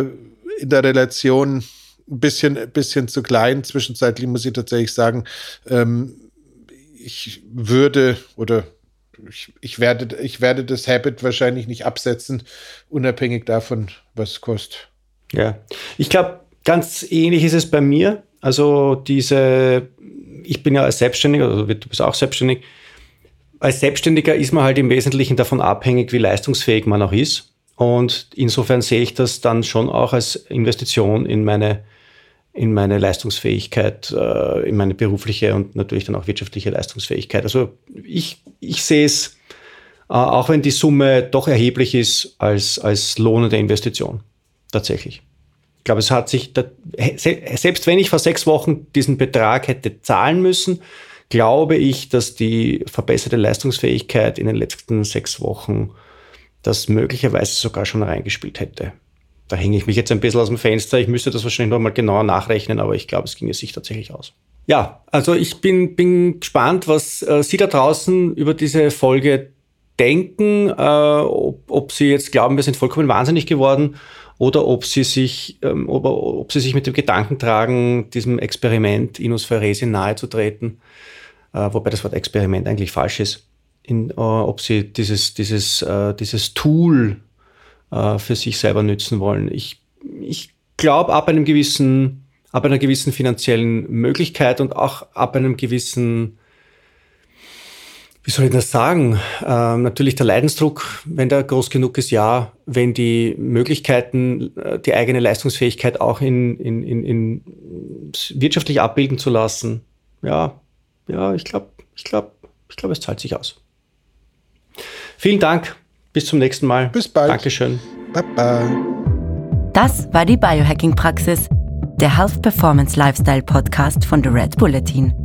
in der Relation ein bisschen, ein bisschen zu klein. Zwischenzeitlich muss ich tatsächlich sagen, ähm, ich würde oder ich, ich, werde, ich werde das Habit wahrscheinlich nicht absetzen, unabhängig davon, was es kostet. Ja, ich glaube, Ganz ähnlich ist es bei mir. Also diese, ich bin ja als Selbstständiger, also du bist auch selbstständig. Als Selbstständiger ist man halt im Wesentlichen davon abhängig, wie leistungsfähig man auch ist. Und insofern sehe ich das dann schon auch als Investition in meine, in meine Leistungsfähigkeit, äh, in meine berufliche und natürlich dann auch wirtschaftliche Leistungsfähigkeit. Also ich, ich sehe es, äh, auch wenn die Summe doch erheblich ist, als, als lohnende Investition. Tatsächlich glaube, es hat sich, da, selbst wenn ich vor sechs Wochen diesen Betrag hätte zahlen müssen, glaube ich, dass die verbesserte Leistungsfähigkeit in den letzten sechs Wochen das möglicherweise sogar schon reingespielt hätte. Da hänge ich mich jetzt ein bisschen aus dem Fenster. Ich müsste das wahrscheinlich noch mal genauer nachrechnen, aber ich glaube, es ginge sich tatsächlich aus. Ja, also ich bin, bin gespannt, was äh, Sie da draußen über diese Folge denken, äh, ob, ob Sie jetzt glauben, wir sind vollkommen wahnsinnig geworden oder ob sie sich, ähm, ob, ob, sie sich mit dem Gedanken tragen, diesem Experiment Inus Ferresi nahezutreten, äh, wobei das Wort Experiment eigentlich falsch ist, in, äh, ob sie dieses, dieses, äh, dieses Tool äh, für sich selber nützen wollen. Ich, ich glaube, ab einem gewissen, ab einer gewissen finanziellen Möglichkeit und auch ab einem gewissen wie soll ich das sagen? Ähm, natürlich der Leidensdruck, wenn der groß genug ist, ja. Wenn die Möglichkeiten, äh, die eigene Leistungsfähigkeit auch in, in, in, in wirtschaftlich abbilden zu lassen, ja, ja, ich glaube, ich glaube, ich glaube, es zahlt sich aus. Vielen Dank. Bis zum nächsten Mal. Bis bald. Dankeschön. Baba. Das war die Biohacking-Praxis, der Health Performance Lifestyle Podcast von The Red Bulletin.